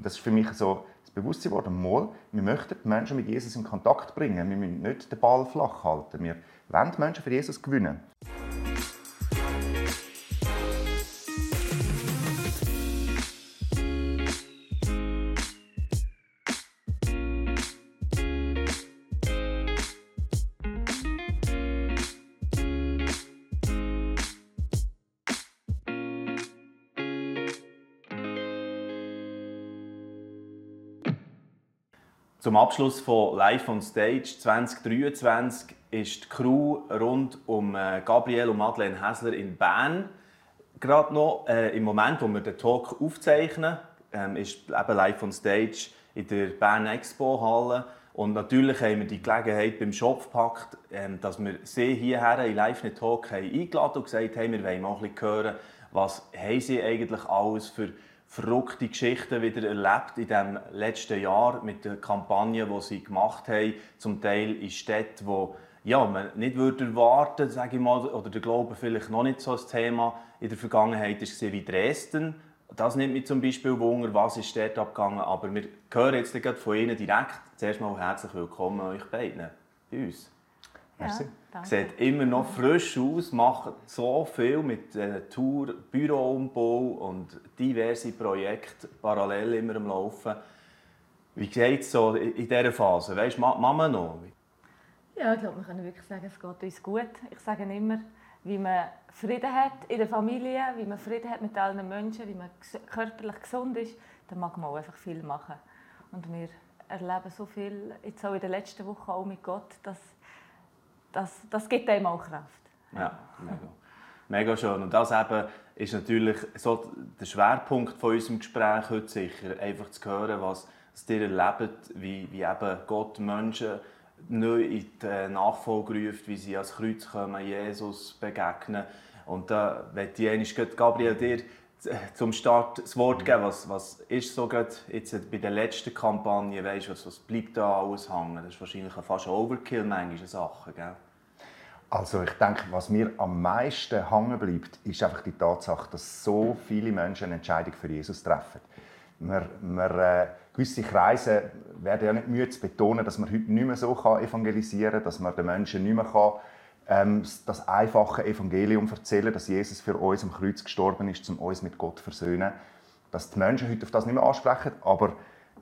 Und das ist für mich so das Bewusstsein geworden, mal, wir möchten die Menschen mit Jesus in Kontakt bringen. Wir müssen nicht den Ball flach halten. Wir wollen die Menschen für Jesus gewinnen. Zum Abschluss von Live on Stage 2023 ist die Crew rund um äh, Gabriel und Madeleine Häsler in Bern. Gerade noch äh, im Moment, wo wir den Talk aufzeichnen, ähm, ist eben Live on Stage in der Bern Expo Halle. Und natürlich haben wir die Gelegenheit beim Shopfpakt, ähm, dass wir sie hierher in Live Talk haben eingeladen und gesagt haben, wir wollen mal ein bisschen hören, was haben sie eigentlich alles für verrückte Geschichten wieder erlebt in dem letzten Jahr mit den Kampagnen, die sie gemacht haben, zum Teil in Städten, wo ja, man nicht würde erwarten, sage ich mal, oder der Glaube vielleicht noch nicht so ein Thema in der Vergangenheit ist wie Dresden. Das nimmt mich zum Beispiel Wunder, was ist dort abgegangen. Aber wir hören jetzt von Ihnen direkt. Zuerst mal herzlich willkommen euch beiden bei uns. Merci. Sieht immer noch frisch aus, macht so viel mit äh, Tour, Büroumbau und diverse Projekte parallel immer am Laufen. Wie geht es so in dieser Phase? Weißt du, Mama noch? Ja, ich glaube, wir können wirklich sagen, es geht uns gut. Ich sage immer, wie man Frieden hat in der Familie, wie man Frieden hat mit allen Menschen, wie man körperlich gesund ist, dann mag man auch einfach viel machen. Und wir erleben so viel, jetzt auch in der letzten Woche auch mit Gott, dass das, das gibt einem auch Kraft. Ja, mega. Mega schön. Und das eben ist natürlich so der Schwerpunkt von unserem Gespräch heute sicher, einfach zu hören, was, ihr erlebt, wie, wie eben Gott Menschen neu in die Nachfolge ruft, wie sie ans Kreuz kommen, Jesus begegnen. Und da möchte ich Gabriel dir zum Start das Wort geben. Was, was ist so gerade jetzt bei der letzten Kampagne, weißt, was, was bleibt da alles hängen? Das ist wahrscheinlich fast ein Overkill manchmal Sachen, gell? Also ich denke, was mir am meisten hängen bleibt, ist einfach die Tatsache, dass so viele Menschen eine Entscheidung für Jesus treffen. Wir, wir, äh, gewisse Kreise werden ja nicht müde zu betonen, dass man heute nicht mehr so evangelisieren kann, dass man den Menschen nicht mehr kann, ähm, das einfache Evangelium erzählen, dass Jesus für uns am Kreuz gestorben ist, um uns mit Gott zu versöhnen. Dass die Menschen heute auf das nicht mehr ansprechen. Aber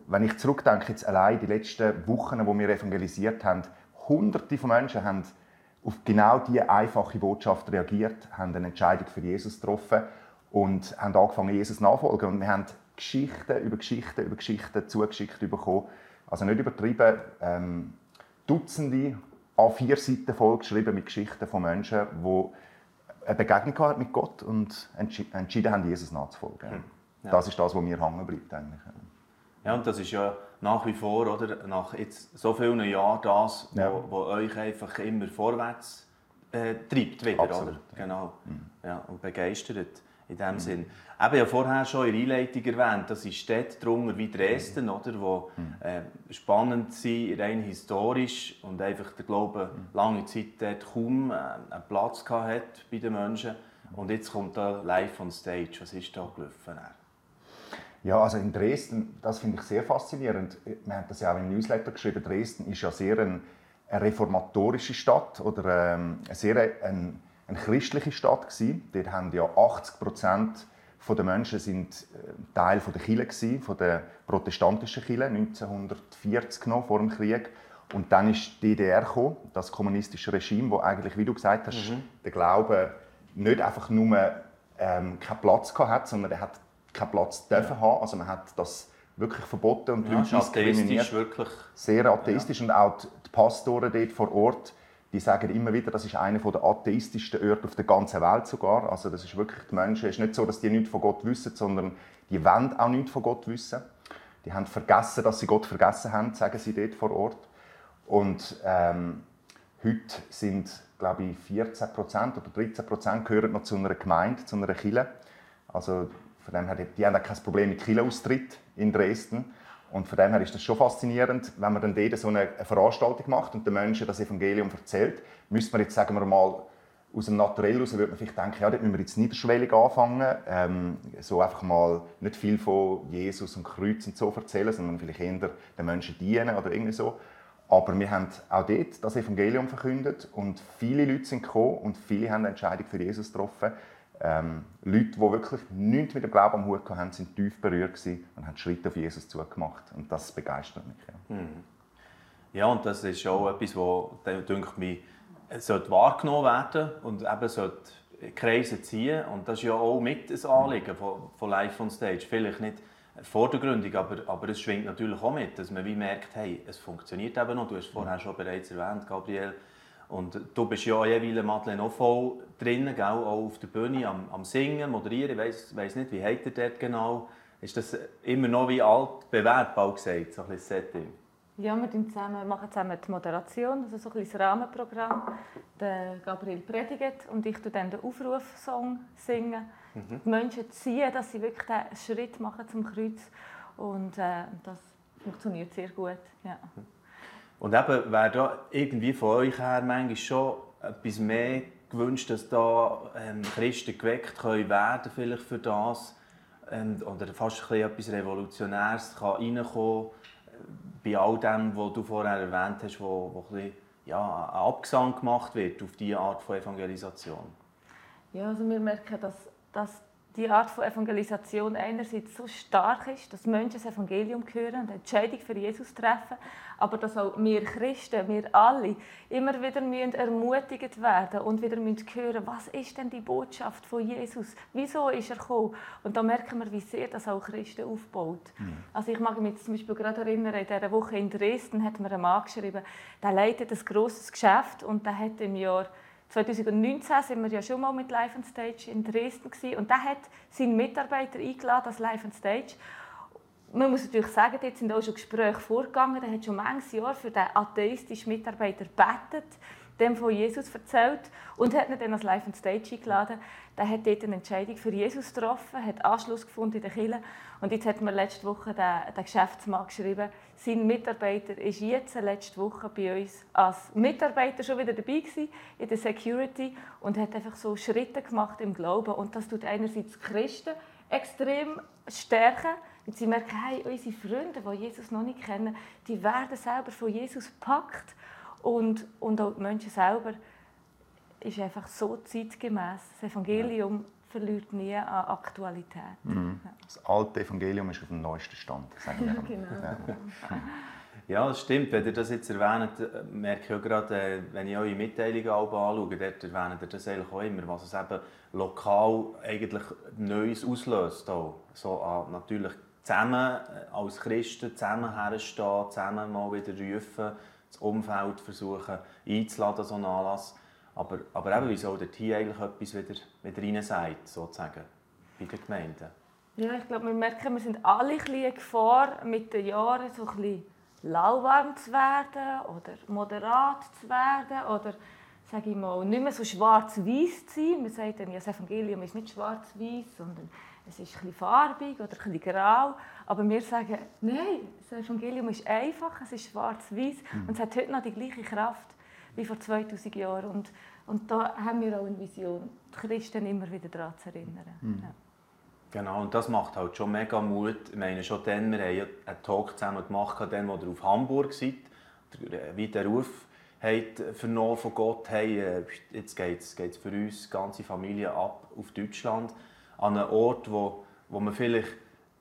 wenn ich zurückdenke, jetzt allein die letzten Wochen, wo wir evangelisiert haben, Hunderte von Menschen haben auf genau diese einfache Botschaft reagiert, haben eine Entscheidung für Jesus getroffen und haben angefangen, Jesus nachfolgen. Und wir haben Geschichten über Geschichten über Geschichten zugeschickt bekommen. Also nicht übertrieben, ähm, Dutzende A4 Seiten vollgeschrieben mit Geschichten von Menschen, die eine Begegnung hatten mit Gott und entschieden haben, Jesus nachzufolgen. Hm. Ja. Das ist das, was mir hängen bleibt. Eigentlich. Ja, und das ist ja nach wie vor, oder, nach jetzt so vielen Jahren, das, ja. wo euch einfach immer vorwärts äh, treibt wieder, Absolut, oder? Genau. Mhm. Ja, und begeistert in dem mhm. Sinn. Eben ja vorher schon in der Einleitung erwähnt, das sind Städte drunter wie Dresden, mhm. oder, wo mhm. äh, spannend sind, rein historisch und einfach der Glaube mhm. lange Zeit dort kaum äh, einen Platz hat bei den Menschen. Und jetzt kommt da live on stage. Was ist da gelaufen? Ja, also in Dresden, das finde ich sehr faszinierend. Wir haben das ja auch im Newsletter geschrieben. Dresden ist ja sehr eine, eine reformatorische Stadt oder ähm, eine sehr eine, eine christliche Stadt gewesen. Dort haben ja 80 Prozent der Menschen sind äh, Teil der Kirche gewesen, von der protestantischen Kirche 1940 noch vor dem Krieg. Und dann ist die DDR gekommen, das kommunistische Regime, wo eigentlich, wie du gesagt hast, mhm. der Glaube nicht einfach nur ähm, keinen Platz hat, sondern er hat keinen Platz dürfen ja. haben. Also man hat das wirklich verboten und ja, Leute diskriminiert. Wirklich. Sehr atheistisch ja. und auch die Pastoren dort vor Ort, die sagen immer wieder, das ist einer der atheistischsten Orte auf der ganzen Welt sogar. Also das ist wirklich die Menschen. Es ist nicht so, dass die nichts von Gott wissen, sondern die wollen auch nichts von Gott wissen. Die haben vergessen, dass sie Gott vergessen haben, sagen sie dort vor Ort. Und ähm, heute sind, glaube ich, 14 oder 13 gehören noch zu einer Gemeinde, zu einer Kirche. Also von dem her, die haben auch kein Problem mit Killer-Austritt in Dresden. Und von dem her ist das schon faszinierend, wenn man dann dort so eine Veranstaltung macht und den Menschen das Evangelium erzählt, müsste man jetzt, sagen wir mal, aus dem Naturell heraus würde man vielleicht denken, ja, dort müssen wir jetzt niederschwellig anfangen, ähm, so einfach mal nicht viel von Jesus und Kreuz und so erzählen, sondern vielleicht eher den Menschen dienen oder irgendwie so. Aber wir haben auch dort das Evangelium verkündet und viele Leute sind gekommen und viele haben eine Entscheidung für Jesus getroffen. Ähm, Leute, die wirklich nichts mit dem Glauben am Hut hatten, sind tief berührt und haben Schritte auf Jesus zugemacht. Und das begeistert mich. Ja, mhm. ja und das ist auch etwas, das, denke ich, sollte wahrgenommen werden und eben sollte Kreise ziehen. Und das ist ja auch mit ein Anliegen von, von Live on Stage. Vielleicht nicht vordergründig, aber, aber es schwingt natürlich auch mit, dass man wie merkt, hey, es funktioniert eben noch. Du hast vorhin schon bereits erwähnt, Gabriel. Und du bist ja jeweils, Madeleine, auch voll drin, gell? auch auf der Bühne, am, am Singen, moderieren. Ich weiss, weiss nicht, wie heißt ihr dort genau? Ist das immer noch wie alt bewährt, bald gesagt, so ein bisschen Setting? Ja, wir zusammen, machen zusammen die Moderation, also so ein das Rahmenprogramm. Der Gabriel predigt und ich tue dann den Aufrufsong singen. Mhm. Die Menschen ziehen, dass sie wirklich einen Schritt machen zum Kreuz und äh, das funktioniert sehr gut. Ja. Und eben, wäre da irgendwie von euch her manchmal schon etwas mehr gewünscht, dass da ähm, Christen geweckt können werden vielleicht für das ähm, oder fast ein etwas Revolutionäres kann reinkommen bei all dem, was du vorher erwähnt hast, wo, wo ein, ja, ein Abgesang gemacht wird auf diese Art von Evangelisation? Ja, also wir merken, dass, dass die Art von Evangelisation einerseits so stark ist, dass Menschen das Evangelium hören und eine Entscheidung für Jesus treffen, aber dass auch wir Christen, wir alle, immer wieder müssen ermutigt werden und wieder müssen hören, was ist denn die Botschaft von Jesus? Wieso ist er gekommen? Und da merken wir, wie sehr das auch Christen aufbaut. Mhm. Also ich mag mich zum Beispiel gerade erinnern, in dieser Woche in Dresden hat mir ein Mann geschrieben, der leitet ein grosses Geschäft und der hat im Jahr 2019 sind wir ja schon mal mit Live on Stage in Dresden gewesen, und der hat seinen Mitarbeiter eingeladen als Live on Stage. Man muss natürlich sagen, dort sind auch schon Gespräche vorgegangen. Er hat schon manches Jahr für den atheistischen Mitarbeiter gebetet, dem von Jesus erzählt und hat ihn dann als Live on Stage eingeladen. Der hat dort eine Entscheidung für Jesus getroffen, hat Anschluss gefunden in der Kirche und jetzt hat mir letzte Woche der, der Geschäftsmann geschrieben, sein Mitarbeiter ist jetzt letzte Woche bei uns als Mitarbeiter schon wieder dabei gewesen, in der Security und hat einfach so Schritte gemacht im Glauben und das tut einerseits Christen extrem stärken, und sie merken, hey, unsere Freunde, die Jesus noch nicht kennen, die werden selber von Jesus gepackt und, und auch die Menschen selber ist einfach so zeitgemäß. Das Evangelium verliert nie an Aktualität. Mhm. Das alte Evangelium ist auf dem neuesten Stand, sagen wir. genau. Ja. Das stimmt. Wenn ihr das jetzt erwähnt, merke ich auch gerade, äh, wenn ich eure Mitteilungen anschaue, dort erwähnt ihr das eigentlich auch immer, was es eben lokal eigentlich Neues auslöst. Auch. So, äh, natürlich zusammen äh, als Christen zusammen herstehen, zusammen mal wieder rufen, das Umfeld versuchen einzuladen, so einen Anlass. Aber, aber eben, wie soll dort hier eigentlich etwas wieder, wieder rein sagt, sozusagen, bei den Gemeinden? Ja, ich glaube, wir merken, wir sind alle ein bisschen Gefahr, mit den Jahren so ein bisschen lauwarm zu werden oder moderat zu werden oder sage ich mal, nicht mehr so schwarz-weiß zu sein. Man sagt dann, ja, das Evangelium ist nicht schwarz-weiß, sondern es ist ein farbig oder ein grau. Aber wir sagen, nein, das Evangelium ist einfach, es ist schwarz-weiß mhm. und es hat heute noch die gleiche Kraft wie vor 2000 Jahren. Und, und da haben wir auch eine Vision, die Christen immer wieder daran zu erinnern. Mhm. Ja. Genau, und das macht halt schon mega Mut. Ich meine, schon dann, wir haben einen Talk zusammen gemacht, dann, als ihr auf Hamburg seid, wie der Ruf habt vernommen von Gott, hey, äh, jetzt geht es für uns, die ganze Familie ab auf Deutschland an einen Ort, wo, wo man vielleicht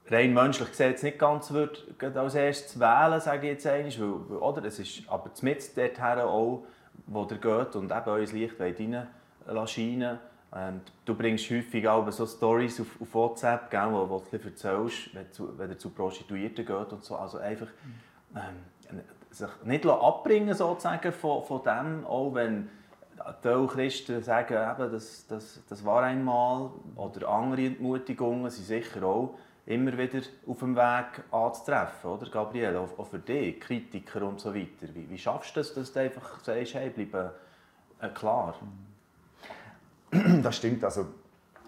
rein menschlich gesehen nicht ganz wird, als erstes wählen, sage ich jetzt einmal, weil, oder? Es ist aber mit dorthin auch, wo ihr geht und eben euer Licht rein scheinen und du bringst häufig auch so Stories auf, auf WhatsApp, gell, wo, wo du erzählst, wenn, zu, wenn du zu Prostituierten geht und so. Also einfach ähm, sich nicht abbringen sozusagen von, von dem, auch wenn Teil Christen sagen, eben, das, das, das war einmal, oder andere Entmutigungen sind sicher auch immer wieder auf dem Weg anzutreffen, oder Gabriel, auch, auch für dich, Kritiker und so weiter. Wie, wie schaffst du das, dass du einfach sagst, hey, bleib äh, klar? Das stimmt, also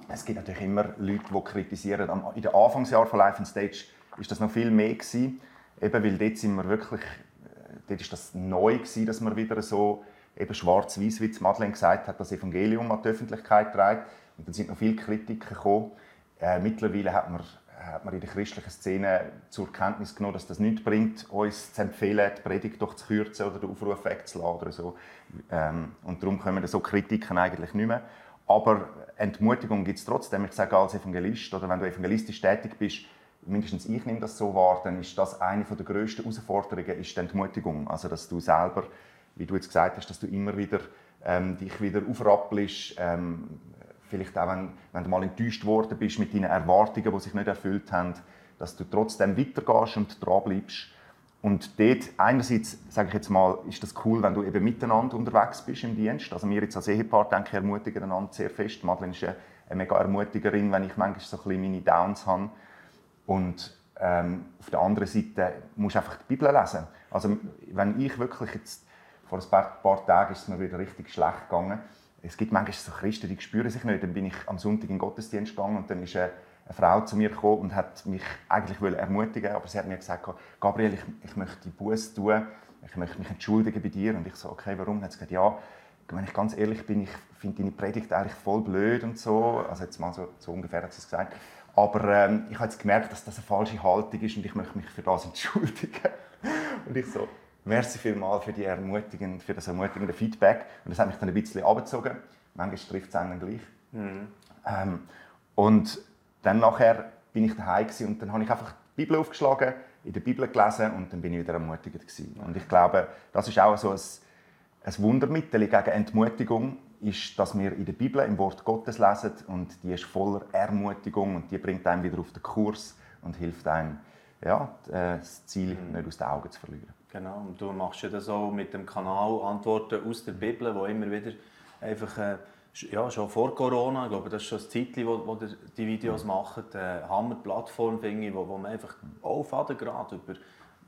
es gibt natürlich immer Leute, die kritisieren. In den Anfangsjahren von Life on Stage war das noch viel mehr gewesen, eben weil dort sind wir wirklich, äh, dort ist das neu gewesen, dass wir wieder so eben schwarz-weiß, wie Madeleine gesagt hat, das Evangelium an die Öffentlichkeit trägt. Und dann sind noch viele Kritiken gekommen. Äh, mittlerweile hat man, hat man in der christlichen Szene zur Kenntnis genommen, dass das nichts bringt, uns zu empfehlen, die Predigt doch zu kürzen oder den Aufruf wegzuladen oder so. Ähm, und darum kommen so Kritiken eigentlich nicht mehr. Aber Entmutigung gibt es trotzdem. Ich sage als Evangelist oder wenn du evangelistisch tätig bist, mindestens ich nehme das so wahr, dann ist das eine der grössten Herausforderungen, ist die Entmutigung. Also dass du selber, wie du jetzt gesagt hast, dass du immer wieder ähm, dich wieder aufrappelst, ähm, vielleicht auch wenn, wenn du mal enttäuscht worden bist mit deinen Erwartungen, die sich nicht erfüllt haben, dass du trotzdem weitergehst und dranbleibst. Und dort, einerseits, sage ich jetzt mal, ist das cool, wenn du eben miteinander unterwegs bist im Dienst. Also wir jetzt als Ehepaar, denke ich, ermutigen einander sehr fest. Madeleine ist eine, eine mega Ermutigerin, wenn ich manchmal so ein bisschen meine Downs habe. Und ähm, auf der anderen Seite musst du einfach die Bibel lesen. Also wenn ich wirklich jetzt, vor ein paar, paar Tagen ist es mir wieder richtig schlecht gegangen. Es gibt manchmal so Christen, die spüren sich nicht. Dann bin ich am Sonntag in den Gottesdienst gegangen und dann ist eine, Frau zu mir gekommen und hat mich eigentlich ermutigen aber sie hat mir gesagt, Gabriel, ich, ich möchte Buß tun, ich möchte mich entschuldigen bei dir. Und ich so, okay, warum? Hat sie gesagt, ja, wenn ich ganz ehrlich bin, ich finde deine Predigt eigentlich voll blöd und so. Also jetzt mal so, so ungefähr hat sie es gesagt. Aber ähm, ich habe jetzt gemerkt, dass das eine falsche Haltung ist und ich möchte mich für das entschuldigen. und ich so, merci vielmals für, die ermutigende, für das ermutigende Feedback. Und das hat mich dann ein bisschen abgezogen. Manchmal trifft es einen gleich. Mhm. Ähm, und dann nachher bin ich daheim und dann habe ich einfach die Bibel aufgeschlagen, in der Bibel gelesen und dann bin ich wieder ermutigt gewesen. Und ich glaube, das ist auch so ein, ein Wundermittel gegen Entmutigung, ist, dass wir in der Bibel im Wort Gottes lesen und die ist voller Ermutigung und die bringt einen wieder auf den Kurs und hilft einem, ja, das Ziel mhm. nicht aus den Augen zu verlieren. Genau, und du machst ja das auch mit dem Kanal Antworten aus der Bibel, wo immer wieder einfach, äh, ja, schon vor Corona, ich glaube, das ist schon das Zeitchen, wo, wo die Videos mhm. machen, äh, Hammer-Plattform, finde ich, wo, wo man einfach auf gerade über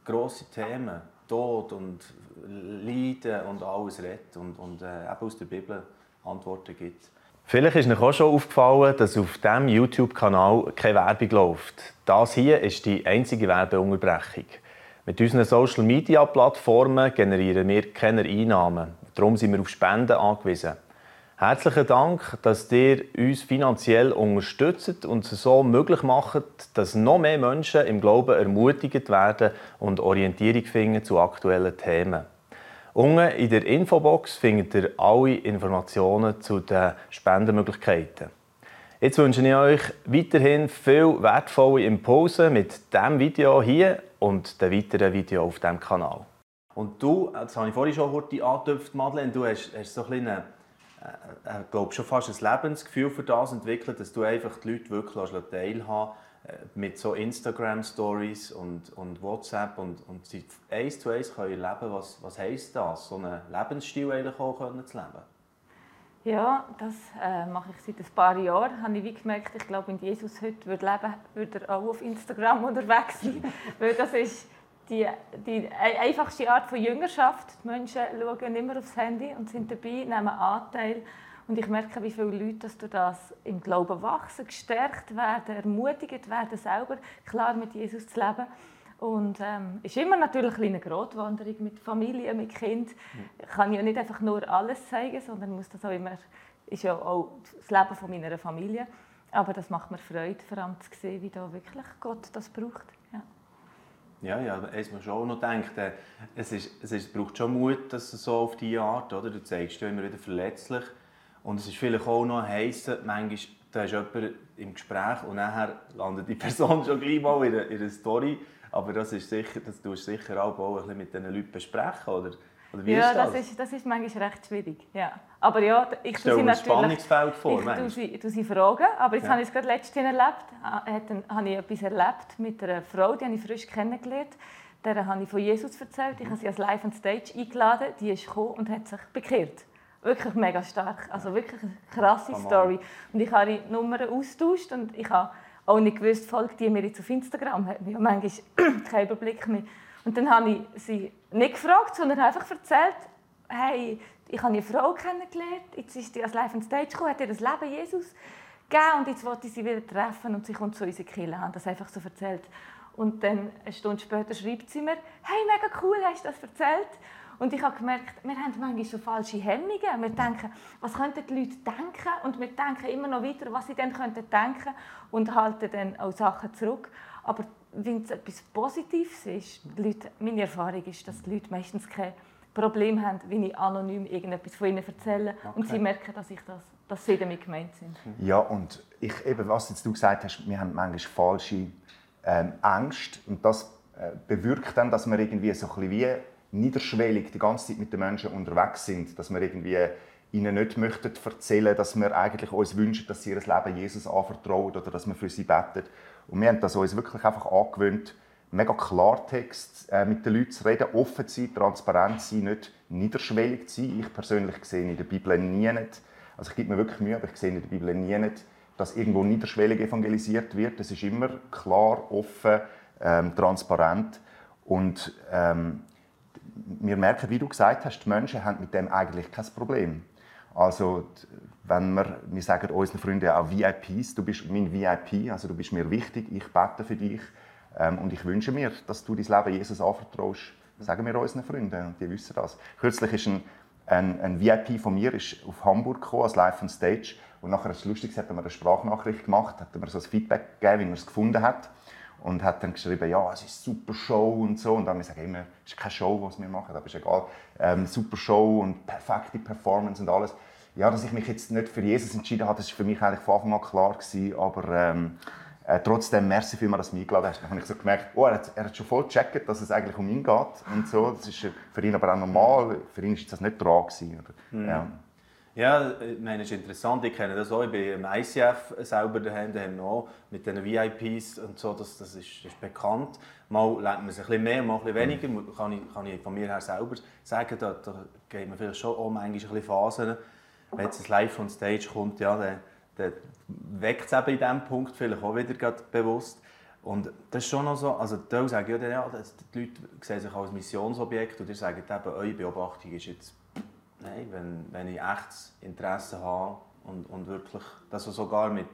grosse Themen, Tod und Leiden und alles redet und, und äh, eben aus der Bibel Antworten gibt. Vielleicht ist euch auch schon aufgefallen, dass auf diesem YouTube-Kanal keine Werbung läuft. Das hier ist die einzige Werbeunterbrechung. Mit unseren Social-Media-Plattformen generieren wir keine Einnahmen. Darum sind wir auf Spenden angewiesen. Herzlichen Dank, dass ihr uns finanziell unterstützt und es so möglich macht, dass noch mehr Menschen im Glauben ermutigt werden und Orientierung finden zu aktuellen Themen. Unten in der Infobox findet ihr alle Informationen zu den Spendenmöglichkeiten. Jetzt wünsche ich euch weiterhin viel wertvolle Impulse mit diesem Video hier und den weiteren Videos auf diesem Kanal. Und du, das habe ich vorhin schon kurz angetöpft, Madeleine, du hast, hast so ein äh, äh, glaube schon fast ein Lebensgefühl für das entwickelt, dass du einfach die Leute wirklich teilhaben äh, mit so Instagram-Stories und, und WhatsApp und, und sie eins zu eins können erleben, was, was heisst das, so einen Lebensstil eigentlich auch können zu leben? Ja, das äh, mache ich seit ein paar Jahren. Habe ich wie gemerkt, ich glaube, wenn Jesus heute würde leben würde, er auch auf Instagram unterwegs sein. Weil das ist die, die einfachste Art von Jüngerschaft. Die Menschen schauen immer aufs Handy und sind dabei, nehmen Anteil und ich merke, wie viele Leute dass durch das im Glauben wachsen, gestärkt werden, ermutigt werden, selber klar mit Jesus zu leben. Und ähm, ist immer natürlich eine Grotwanderung mit Familie, mit Kind. Ich kann ja nicht einfach nur alles zeigen, sondern muss das auch immer, ist ja auch das Leben von meiner Familie. Aber das macht mir Freude, vor allem zu sehen, wie da wirklich Gott das braucht. Ja. Ja, ja, eins man schon noch denkt, äh, es, ist, es, ist, es braucht schon Mut, dass es so auf diese Art, oder? Du zeigst dich immer wieder verletzlich und es ist vielleicht auch noch heiß, manchmal da ist jemand im Gespräch und nachher landet die Person schon gleich mal in einer, Story. Aber das ist sicher, das tust du sicher auch, auch ein bisschen mit diesen Leuten besprechen, oder? oder wie ja, ist das? Das, ist, das ist manchmal recht schwierig. Ja. Aber ja, ich stelle mir ein Spannungsfeld vor. Ich tue sie, tue sie fragen, aber jetzt ja. habe ich es gerade letztens erlebt. Ah, habe ich etwas erlebt mit einer Frau, die habe ich frisch kennengelernt. Der habe ich von Jesus erzählt. Ich habe sie als Live on Stage eingeladen. Die ist gekommen und hat sich bekehrt. Wirklich mega stark. Also wirklich eine krasse Story. Und ich habe die Nummern austauscht und ich habe auch nicht gewusst, folgt die mir jetzt auf Instagram. Hat mir manchmal keinen Überblick mehr. Und dann habe ich sie nicht gefragt, sondern einfach erzählt, hey, ich habe eine Frau kennengelernt, jetzt ist sie als Live on Stage gekommen, hat ihr das Leben Jesus gegeben und jetzt wollte ich sie wieder treffen und sie kommt zu unseren Kirche. Habe das einfach so erzählt. Und dann, eine Stunde später, schreibt sie mir, hey, mega cool, hast du das erzählt? Und ich habe gemerkt, wir haben manchmal so falsche Hemmungen. Wir denken, was könnten die Leute denken? Und wir denken immer noch weiter, was sie dann könnten denken und halten dann auch Sachen zurück. Aber wenn es etwas Positives ist, Leute, meine Erfahrung ist, dass die Leute meistens kein Problem haben, wenn ich anonym irgendetwas von ihnen erzähle okay. und sie merken, dass, ich das, dass sie damit gemeint sind. Ja, und ich, eben, was jetzt du gesagt hast, wir haben manchmal falsche ähm, Ängste und das äh, bewirkt dann, dass wir irgendwie so ein bisschen wie niederschwellig die ganze Zeit mit den Menschen unterwegs sind, dass wir irgendwie ihnen nicht möchten erzählen, dass wir eigentlich uns wünschen, dass sie ihr Leben Jesus anvertrauen oder dass wir für sie beten. Und wir haben das uns wirklich einfach angewöhnt, mega Klartext äh, mit den Leuten zu reden, offen zu sein, transparent zu sein, nicht niederschwellig zu sein. Ich persönlich sehe in der Bibel nie nicht, also ich gebe mir wirklich Mühe, aber ich sehe in der Bibel nie nicht, dass irgendwo niederschwellig evangelisiert wird. Es ist immer klar, offen, ähm, transparent und ähm, wir merken, wie du gesagt hast, die Menschen haben mit dem eigentlich kein Problem. Also wenn wir, wir sagen unseren Freunden auch VIPs, du bist mein VIP, also du bist mir wichtig, ich bete für dich ähm, und ich wünsche mir, dass du dein Leben Jesus anvertraust, sagen wir unseren Freunden und die wissen das. Kürzlich ist ein, ein, ein VIP von mir ist auf Hamburg gekommen, als Live on Stage und nachher ist es lustig, hat er mir eine Sprachnachricht gemacht, hat mir so ein Feedback gegeben, wie er es gefunden hat und hat dann geschrieben, ja, es ist eine super Show und so. Und dann habe ich gesagt, immer, es ist keine Show, was wir machen, aber ist egal. Ähm, super Show und perfekte Performance und alles. Ja, dass ich mich jetzt nicht für Jesus entschieden habe, das war für mich eigentlich von Anfang an klar gewesen, aber ähm, äh, trotzdem, merci vielmals, dass du mich eingeladen hast. Dann habe ich so gemerkt, oh, er, hat, er hat schon voll gecheckt, dass es eigentlich um ihn geht und so. Das ist für ihn aber auch normal. Für ihn war das nicht dran gewesen. Oder? Mhm. Ja. Ja, ich meine, es ist interessant. Ich kenne das auch. Ich bin im ICF selber daheim, daheim noch, mit den VIPs und so. Das, das ist, ist bekannt. Mal lernt man sich ein bisschen mehr, mal ein bisschen weniger. Kann ich, kann ich von mir her selber sagen. Da, da geht man vielleicht schon auch manchmal ein bisschen Phasen. Wenn jetzt ein Live on Stage kommt, ja, dann, dann weckt es eben in diesem Punkt vielleicht auch wieder bewusst. Und das ist schon noch so, also die sagen ja, ja die Leute sehen sich als Missionsobjekt und die sagen eben, eure Beobachtung ist jetzt Nein, wenn, wenn ich echtes Interesse habe und, und wirklich das sogar mit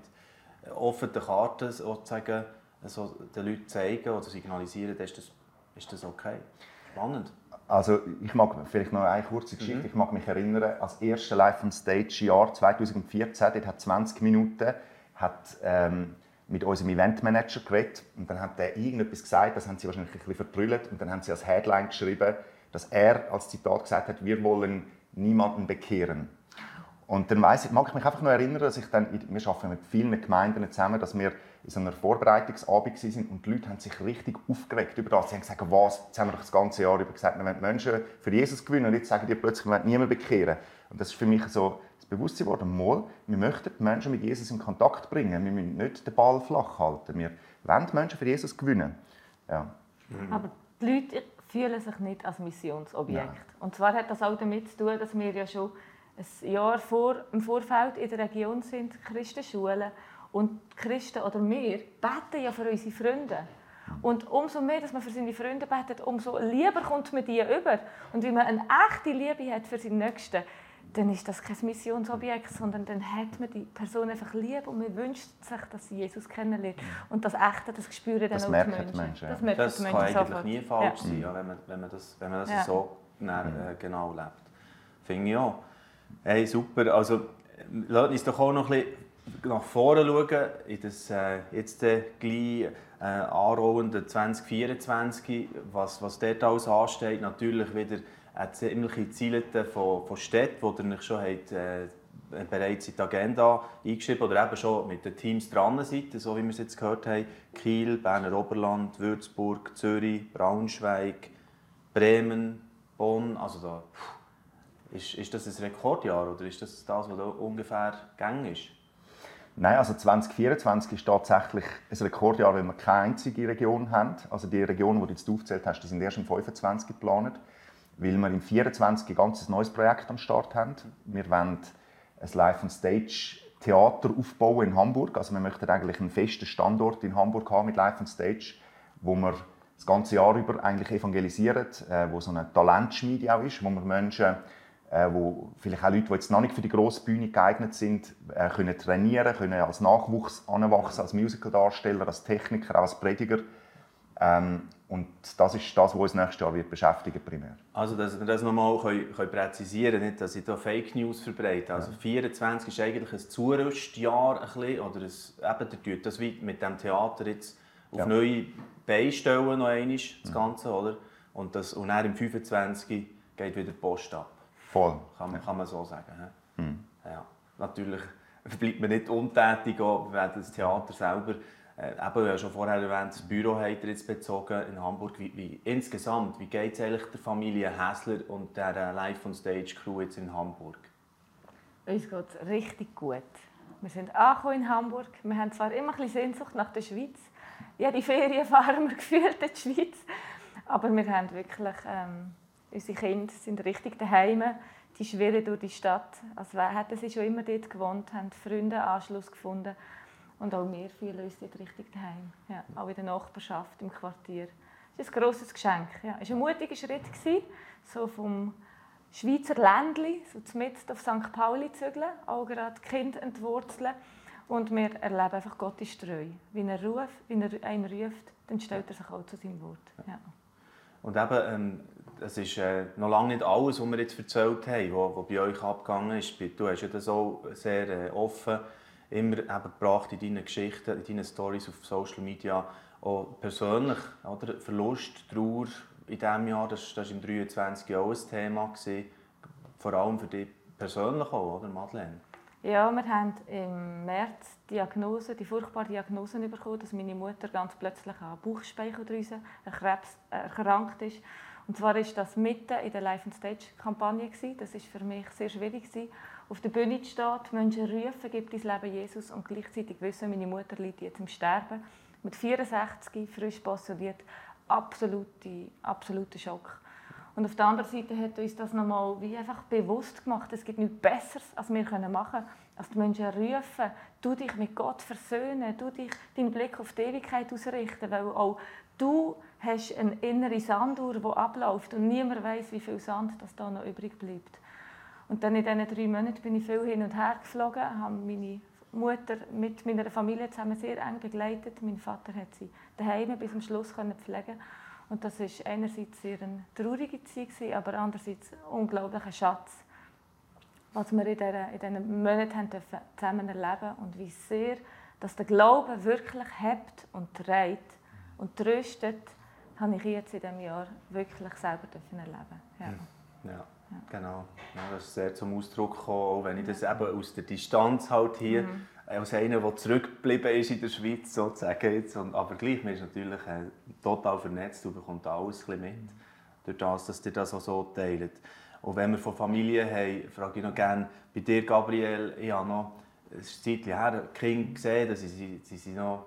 offenen Karten sozusagen also den Leuten zeigen oder signalisieren, dann ist das, ist das okay. Spannend. Also ich mag vielleicht noch eine kurze Geschichte. Mhm. Ich mag mich erinnern, als erste Live on Stage Jahr 2014, dort hat 20 Minuten, hat ähm, mit unserem Eventmanager geredet und dann hat er irgendetwas gesagt, das haben sie wahrscheinlich ein bisschen verbrüllt und dann haben sie als Headline geschrieben, dass er als Zitat gesagt hat, wir wollen niemanden bekehren. Und dann weiss ich, mag ich mich einfach noch erinnern, dass ich dann, wir arbeiten mit vielen Gemeinden zusammen, dass wir in so einer Vorbereitungsabend waren und die Leute haben sich richtig aufgeregt über das. Sie haben gesagt, was, jetzt haben wir doch das ganze Jahr über gesagt, wir wollen Menschen für Jesus gewinnen und jetzt sagen die plötzlich, wir wollen niemanden bekehren. Und das ist für mich so das Bewusstsein geworden, mal, wir möchten die Menschen mit Jesus in Kontakt bringen, wir müssen nicht den Ball flach halten, wir wollen Menschen für Jesus gewinnen. Ja. Aber die Leute fühlen sich nicht als Missionsobjekt. Nein. Und zwar hat das auch damit zu tun, dass wir ja schon ein Jahr vor, im Vorfeld in der Region sind, Christenschulen. Und die Christen oder wir beten ja für unsere Freunde. Und umso mehr, dass man für seine Freunde betet, umso lieber kommt man die über. Und wenn man eine echte Liebe hat für seinen Nächsten, dann ist das kein Missionsobjekt, sondern dann hat man die Person einfach lieb und man wünscht sich, dass sie Jesus kennenlernt. Und das Echte, das spüren dann das auch die Menschen. Menschen. Das, merkt das kann eigentlich sofort. nie falsch ja. sein, ja, wenn, man, wenn man das, wenn man das ja. so dann, äh, genau lebt. Finde ich auch. Hey, super. Also, lass uns doch auch noch ein bisschen nach vorne schauen, in das äh, jetzt äh, gleich äh, anrollende 2024, was, was dort alles ansteht. Natürlich wieder eine ziemliche Ziele von, von Städten, die ihr schon habt, äh, bereits in die Agenda eingeschrieben oder eben schon mit den Teams dran seid, so wie wir es jetzt gehört haben. Kiel, Berner Oberland, Würzburg, Zürich, Braunschweig, Bremen, Bonn. Also da, ist, ist das ein Rekordjahr oder ist das das, was da ungefähr gängig ist? Nein, also 2024 ist tatsächlich ein Rekordjahr, wenn wir keine einzige Region haben. Also die Regionen, die du jetzt aufgezählt hast, die sind erst im 25 geplant weil wir im 24 ein ganz neues Projekt am Start haben. Wir wollen ein Live-on-Stage Theater aufbauen in Hamburg. Also wir möchten eigentlich einen festen Standort in Hamburg haben mit Live-on-Stage, wo wir das ganze Jahr über eigentlich evangelisieren, äh, wo so eine Talentschmiede auch ist, wo wir Menschen, äh, wo vielleicht auch Leute, die jetzt noch nicht für die grosse Bühne geeignet sind, äh, können trainieren, können als Nachwuchs anwachsen, als Musicaldarsteller, als Techniker, auch als Prediger. Ähm, und das ist das, was uns nächstes Jahr wird beschäftigen primär. Also, dass wir das nochmal können, können präzisieren können, nicht, dass ich da Fake News verbreite. Also, ja. 24 ist eigentlich ein Zurüstjahr, ein bisschen, oder ein, eben, der tut das wie mit dem Theater jetzt auf ja. neue Beine stellen, noch einmal, das Ganze, oder? Und, das, und dann im 25 geht wieder die Post ab. Voll. Kann, man, kann man so sagen. Mhm. Ja. Natürlich bleibt man nicht untätig, auch wenn das Theater selber äh, eben, ja schon vorher erwähnt, das Büro hat er jetzt bezogen in Hamburg. Wie, wie insgesamt, wie geht es eigentlich der Familie Häsler und der äh, Live on Stage Crew jetzt in Hamburg? Uns geht es richtig gut. Wir sind angekommen in Hamburg. Wir haben zwar immer ein bisschen Sehnsucht nach der Schweiz. Jede Ferien fahren wir gefühlt in die Schweiz. Aber wir haben wirklich, ähm, unsere Kinder sind richtig daheim. Die schwirren durch die Stadt, als hätten sie schon immer dort gewohnt, haben Freunde Anschluss gefunden. Und auch wir fühlen uns dort richtig daheim. Ja, auch in der Nachbarschaft, im Quartier. Das ist ein grosses Geschenk. Ja, es war ein mutiger Schritt, so vom Schweizer Ländli, so mitten auf St. Pauli zügeln, auch gerade Kind entwurzeln. Und wir erleben einfach Gottes Treue. Wenn er, ruft, wenn er einen ruft, dann stellt er sich auch zu seinem Wort. Ja. Und eben, ähm, das ist äh, noch lange nicht alles, was wir jetzt erzählt haben, was bei euch abgegangen ist. Du hast ja das auch sehr äh, offen immer eben gebracht in deinen Geschichten, in deinen Stories auf Social Media, auch persönlich, oder? Verlust, Trauer in diesem Jahr, das, war im 23 auch ein Thema, gewesen, vor allem für dich persönlich auch, oder Madeleine? Ja, wir haben im März Diagnose, die furchtbare Diagnose bekommen, dass meine Mutter ganz plötzlich an Bauchspeicheldrüse Krebs erkrankt ist. Und zwar ist das mitten in der Live Stage Kampagne Das ist für mich sehr schwierig auf der Bühne zu stehen, die Menschen rufen, gibt dein Leben Jesus und gleichzeitig wissen, meine Mutter liegt jetzt im Sterben. Mit 64, frisch passioniert, absoluter absolute Schock. Und auf der anderen Seite hat uns das nochmal wie einfach bewusst gemacht, es gibt nichts Besseres, als wir machen können, als die Menschen rufen, du dich mit Gott versöhnen, du dich deinen Blick auf die Ewigkeit ausrichten, weil auch du hast eine innere Sanduhr, die abläuft und niemand weiß, wie viel Sand das da noch übrig bleibt. Und dann in diesen drei Monaten bin ich viel hin und her geflogen, habe meine Mutter mit meiner Familie zusammen sehr eng begleitet. Mein Vater hat sie daheim bis zum Schluss pflegen und das ist einerseits sehr eine traurige Zeit, aber andererseits ein unglaublicher Schatz, was wir in, diesen Monaten zusammen erleben und wie sehr dass der Glaube wirklich hebt und trägt und tröstet, habe ich jetzt in diesem Jahr wirklich selber erleben ja. ja. Ja. Genau, ja, das ist sehr zum Ausdruck gekommen, auch wenn ich das eben aus der Distanz halt hier, mhm. als einer, der zurückgeblieben ist in der Schweiz sozusagen jetzt, und, aber gleich, man ist natürlich äh, total vernetzt und bekommt alles ein mit, durch das, dass ihr das auch so teilt. Und wenn wir von Familie haben, frage ich noch gerne, bei dir Gabriel, ich habe noch ein Zeit her Kinder gesehen, dass sie, sie sind noch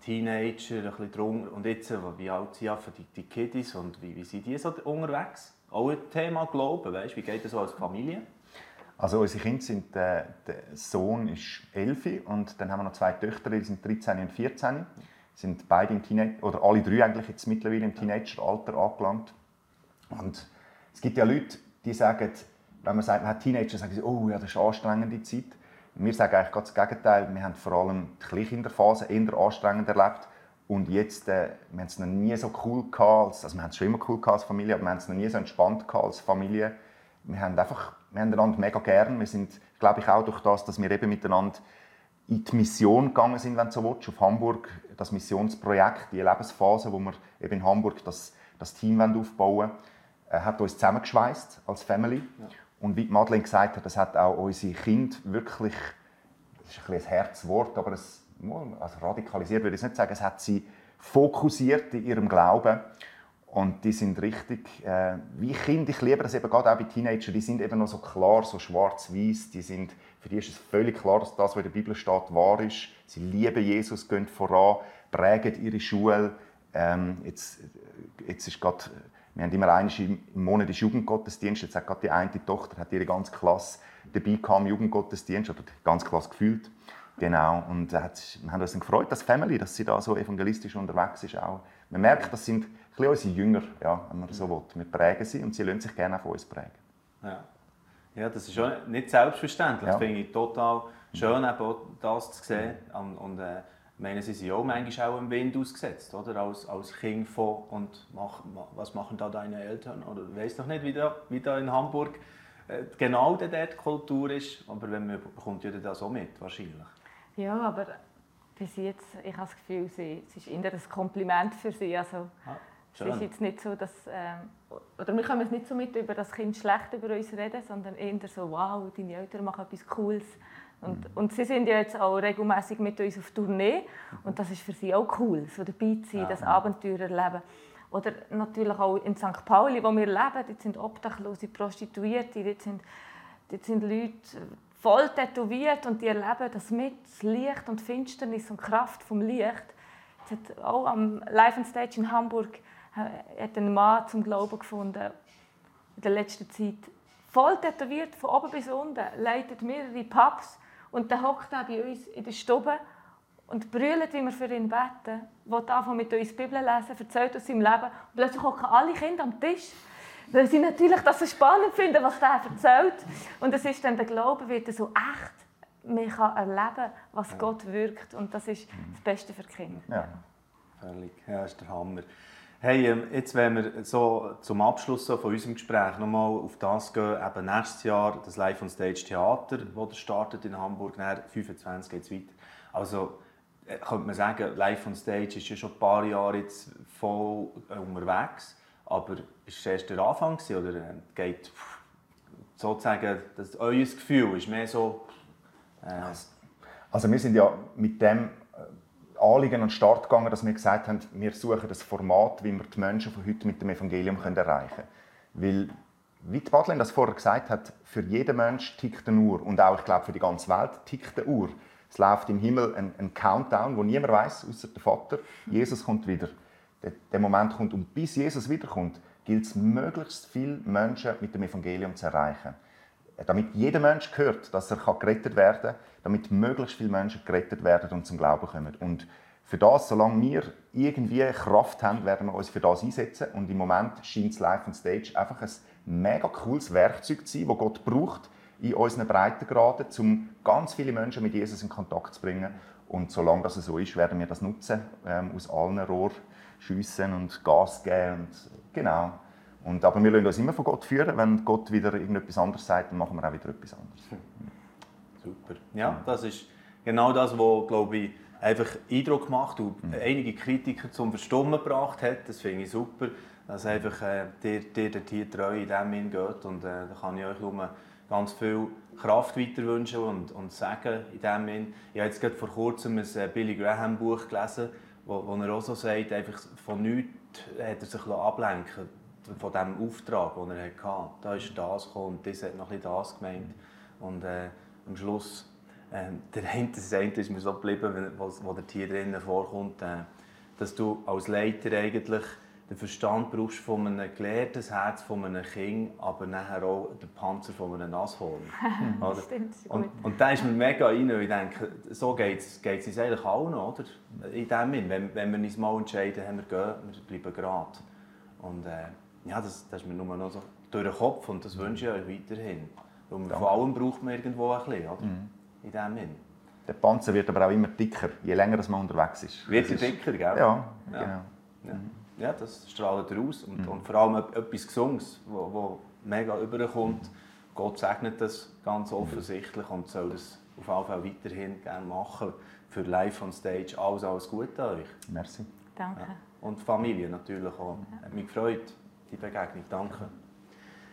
Teenager, ein bisschen drunter, und jetzt, wie alt sind die, die Kiddies und wie, wie sind die so unterwegs? Auch ein Thema Glauben, weißt? Wie geht das so als Familie? Also unsere Kinder sind, äh, der Sohn ist 11 und dann haben wir noch zwei Töchter, die sind 13 und 14. Sind beide im Teenager, oder alle drei eigentlich jetzt mittlerweile im Teenageralter angelangt. Und es gibt ja Leute, die sagen, wenn man sagt, man hat Teenager, sagen sie, oh ja, das ist eine anstrengende Zeit. Wir sagen eigentlich ganz das Gegenteil. Wir haben vor allem die Kleinkinderphase eher anstrengend erlebt. Und jetzt, äh, wir haben es noch nie so cool gehabt, also wir haben es schon immer cool gehabt als Familie, aber wir haben es noch nie so entspannt gehabt als Familie. Wir haben einfach, wir haben einander mega gern. Wir sind, glaube ich, auch durch das, dass wir eben miteinander in die Mission gegangen sind, wenn du so willst, auf Hamburg, das Missionsprojekt, die Lebensphase, wo wir eben in Hamburg das, das Team aufbauen wollen, äh, hat uns zusammengeschweißt als Family. Ja. Und wie Madeleine gesagt hat, das hat auch unsere Kinder wirklich, das ist ein, ein Herzwort, aber es also radikalisiert würde ich nicht sagen, es hat sie fokussiert in ihrem Glauben und die sind richtig, äh, wie Kinder, ich liebe das eben gerade auch bei Teenagern, die sind eben noch so klar, so schwarz-weiß, die sind, für die ist es völlig klar, dass das, was in der Bibel steht, wahr ist. Sie lieben Jesus, gehen voran, prägen ihre Schule. Ähm, jetzt, jetzt ist gerade, wir haben immer einmal im Monat den Jugendgottesdienst, jetzt hat gerade die eine Tochter, hat ihre ganze Klasse dabei im Jugendgottesdienst, oder die ganze Klasse gefühlt. Genau, und wir haben uns gefreut, dass Family, dass sie da so evangelistisch unterwegs ist. Auch. Man merkt, das sind ein unsere Jünger, ja, wenn man so will. Wir prägen sie und sie lassen sich gerne von uns prägen. Ja, ja das ist schon nicht selbstverständlich. Ja. Das finde ich total schön, eben das zu sehen. Und, und äh, Ich meine, sie sind auch manchmal auch im Wind ausgesetzt, oder? Als, als Kind von und mach, was machen da deine Eltern? Oder ich weiß noch nicht, wie da, wie da in Hamburg äh, genau die dort Kultur ist, aber wenn man bekommt ja das auch mit, wahrscheinlich. Ja, aber bis jetzt, ich habe das Gefühl, sie, es ist eher ein Kompliment für sie. Also, ah, es ist jetzt nicht so, dass, ähm, oder wir können es nicht so mit über das Kind schlecht über uns reden, sondern eher so, wow, deine Eltern machen etwas Cooles. Und, mhm. und sie sind ja jetzt auch regelmäßig mit uns auf Tournee und das ist für sie auch cool, so dabei zu sein, ja. das Abenteuer erleben. Oder natürlich auch in St. Pauli, wo wir leben, dort sind Obdachlose, Prostituierte, dort sind, dort sind Leute voll tätowiert und die erleben das mit, Licht und Finsternis und Kraft vom Licht. Hat auch am Live on Stage in Hamburg äh, hat ein Mann zum Glauben gefunden in der letzten Zeit. Voll tätowiert, von oben bis unten, leitet mehrere Pubs und dann hockt er bei uns in der Stube und brüllt, wie wir für ihn beten, will anfangen mit uns Bibel lesen, erzählt aus seinem Leben. Und plötzlich hocken alle Kinder am Tisch, weil sie natürlich das so spannend finden, was er erzählt. Und es ist dann der Glaube wird so echt. Man kann erleben, was ja. Gott wirkt und das ist das Beste für die Kinder. Ja, völlig. Ja, das ist der Hammer. Hey, ähm, jetzt wenn wir so zum Abschluss von unserem Gespräch nochmal auf das gehen, eben nächstes Jahr das Live on Stage Theater, das startet in Hamburg, dann 25 geht es weiter. Also äh, könnte man sagen, Live on Stage ist ja schon ein paar Jahre jetzt voll äh, unterwegs, aber ist es erst der Anfang oder äh, geht sozusagen, das, euer Gefühl ist mehr so... Äh, also wir sind ja mit dem Anliegen an den Start gegangen, dass wir gesagt haben, wir suchen das Format, wie wir die Menschen von heute mit dem Evangelium erreichen können. Weil, wie die Madeleine das vorher gesagt hat, für jeden Mensch tickt eine Uhr. Und auch, ich glaube, für die ganze Welt tickt eine Uhr. Es läuft im Himmel ein, ein Countdown, wo niemand weiß, außer der Vater. Jesus kommt wieder. Der, Moment kommt. Und bis Jesus wiederkommt, gilt es, möglichst viele Menschen mit dem Evangelium zu erreichen. Damit jeder Mensch hört, dass er gerettet werden kann, damit möglichst viele Menschen gerettet werden und zum Glauben kommen. Und für das, solange wir irgendwie Kraft haben, werden wir uns für das einsetzen. Und im Moment scheint es Live on Stage einfach ein mega cooles Werkzeug zu sein, das Gott braucht, in unseren Breitengraden, um ganz viele Menschen mit Jesus in Kontakt zu bringen. Und solange das so ist, werden wir das nutzen, ähm, aus allen Rohr schiessen und Gas geben. Und, genau. Und, aber wir lassen uns immer von Gott führen. Wenn Gott wieder irgendetwas anderes sagt, dann machen wir auch wieder etwas anderes. Super. Ja, das ist genau das, was, glaube ich, einfach Eindruck macht und mhm. einige Kritiker zum Verstummen gebracht hat. Das finde ich super, dass einfach äh, dir, dir dort hier treu in dem Sinn geht. Und äh, da kann ich euch nur ganz viel Kraft weiterwünschen und, und sagen in dem Sinn. Ich habe jetzt gerade vor kurzem ein äh, Billy Graham Buch gelesen, wo, wo er auch so sagt, einfach von nichts hat er sich ablenken von dem Auftrag, den er hatte. Da ist das gekommen und das hat noch ein das gemeint. Und äh, am Schluss, äh, der eine, ist mir so geblieben, wo, wo der Tier drinnen vorkommt, äh, dass du als Leiter eigentlich den Verstand brauchst von einem Gelehrten, das Herz von einem Kind, aber nachher auch den Panzer von einem Nashorn. oder? Stimmt, und, und da ist mir mega rein, weil ich denke, so geht es uns eigentlich allen, oder? In dem Sinn, wenn, wenn wir uns mal entscheiden, haben wir gehen, wir bleiben gerade. Und äh, ja, das, das ist mir nur noch so durch den Kopf und das wünsche ich euch weiterhin. Und von allem braucht man irgendwo ein bisschen, oder? Mhm. In dem Sinn. Der Panzer wird aber auch immer dicker, je länger man unterwegs ist. Wird er dicker, gell? Ja, ja. genau. Ja. Ja. das strahlt raus. Und, mhm. und vor allem etwas Gesunges, wo, wo mega überkommt. Gott segnet das ganz offensichtlich und soll das auf jeden Fall weiterhin gerne machen. Für Live on Stage alles, alles Gute an euch. Merci. Danke. Ja. Und die Familie natürlich auch. Hat mich gefreut, die Begegnung. Danke.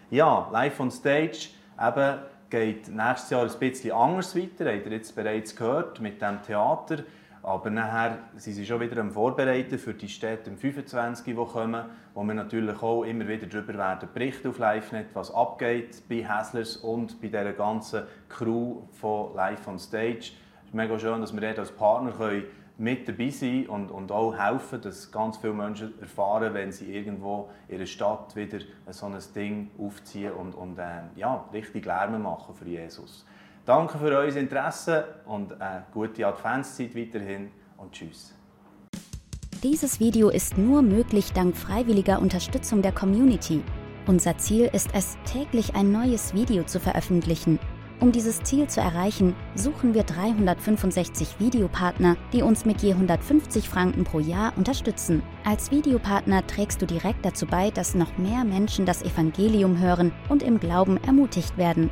Ja, Live on Stage eben geht nächstes Jahr ein bisschen anders weiter, habt ihr jetzt bereits gehört, mit dem Theater. Aber nachher sind sie schon wieder am Vorbereiten für die Städte im 25, die kommen, wo wir natürlich auch immer wieder darüber werden berichten auf LiveNet, was abgeht bei Häslers und bei dieser ganzen Crew von Live on Stage. Es ist mega schön, dass wir dort als Partner können mit dabei sein und, und auch helfen, dass ganz viele Menschen erfahren, wenn sie irgendwo in ihrer Stadt wieder so ein Ding aufziehen und, und äh, ja, richtig Lärm machen für Jesus. Danke für euer Interesse und eine gute Adventszeit weiterhin und tschüss. Dieses Video ist nur möglich dank freiwilliger Unterstützung der Community. Unser Ziel ist es, täglich ein neues Video zu veröffentlichen – Um dieses Ziel zu erreichen, suchen wir 365 Videopartner, die uns mit je 150 Franken pro Jahr unterstützen. Als Videopartner trägst du direkt dazu bei, dass noch mehr Menschen das Evangelium hören und im Glauben ermutigt werden.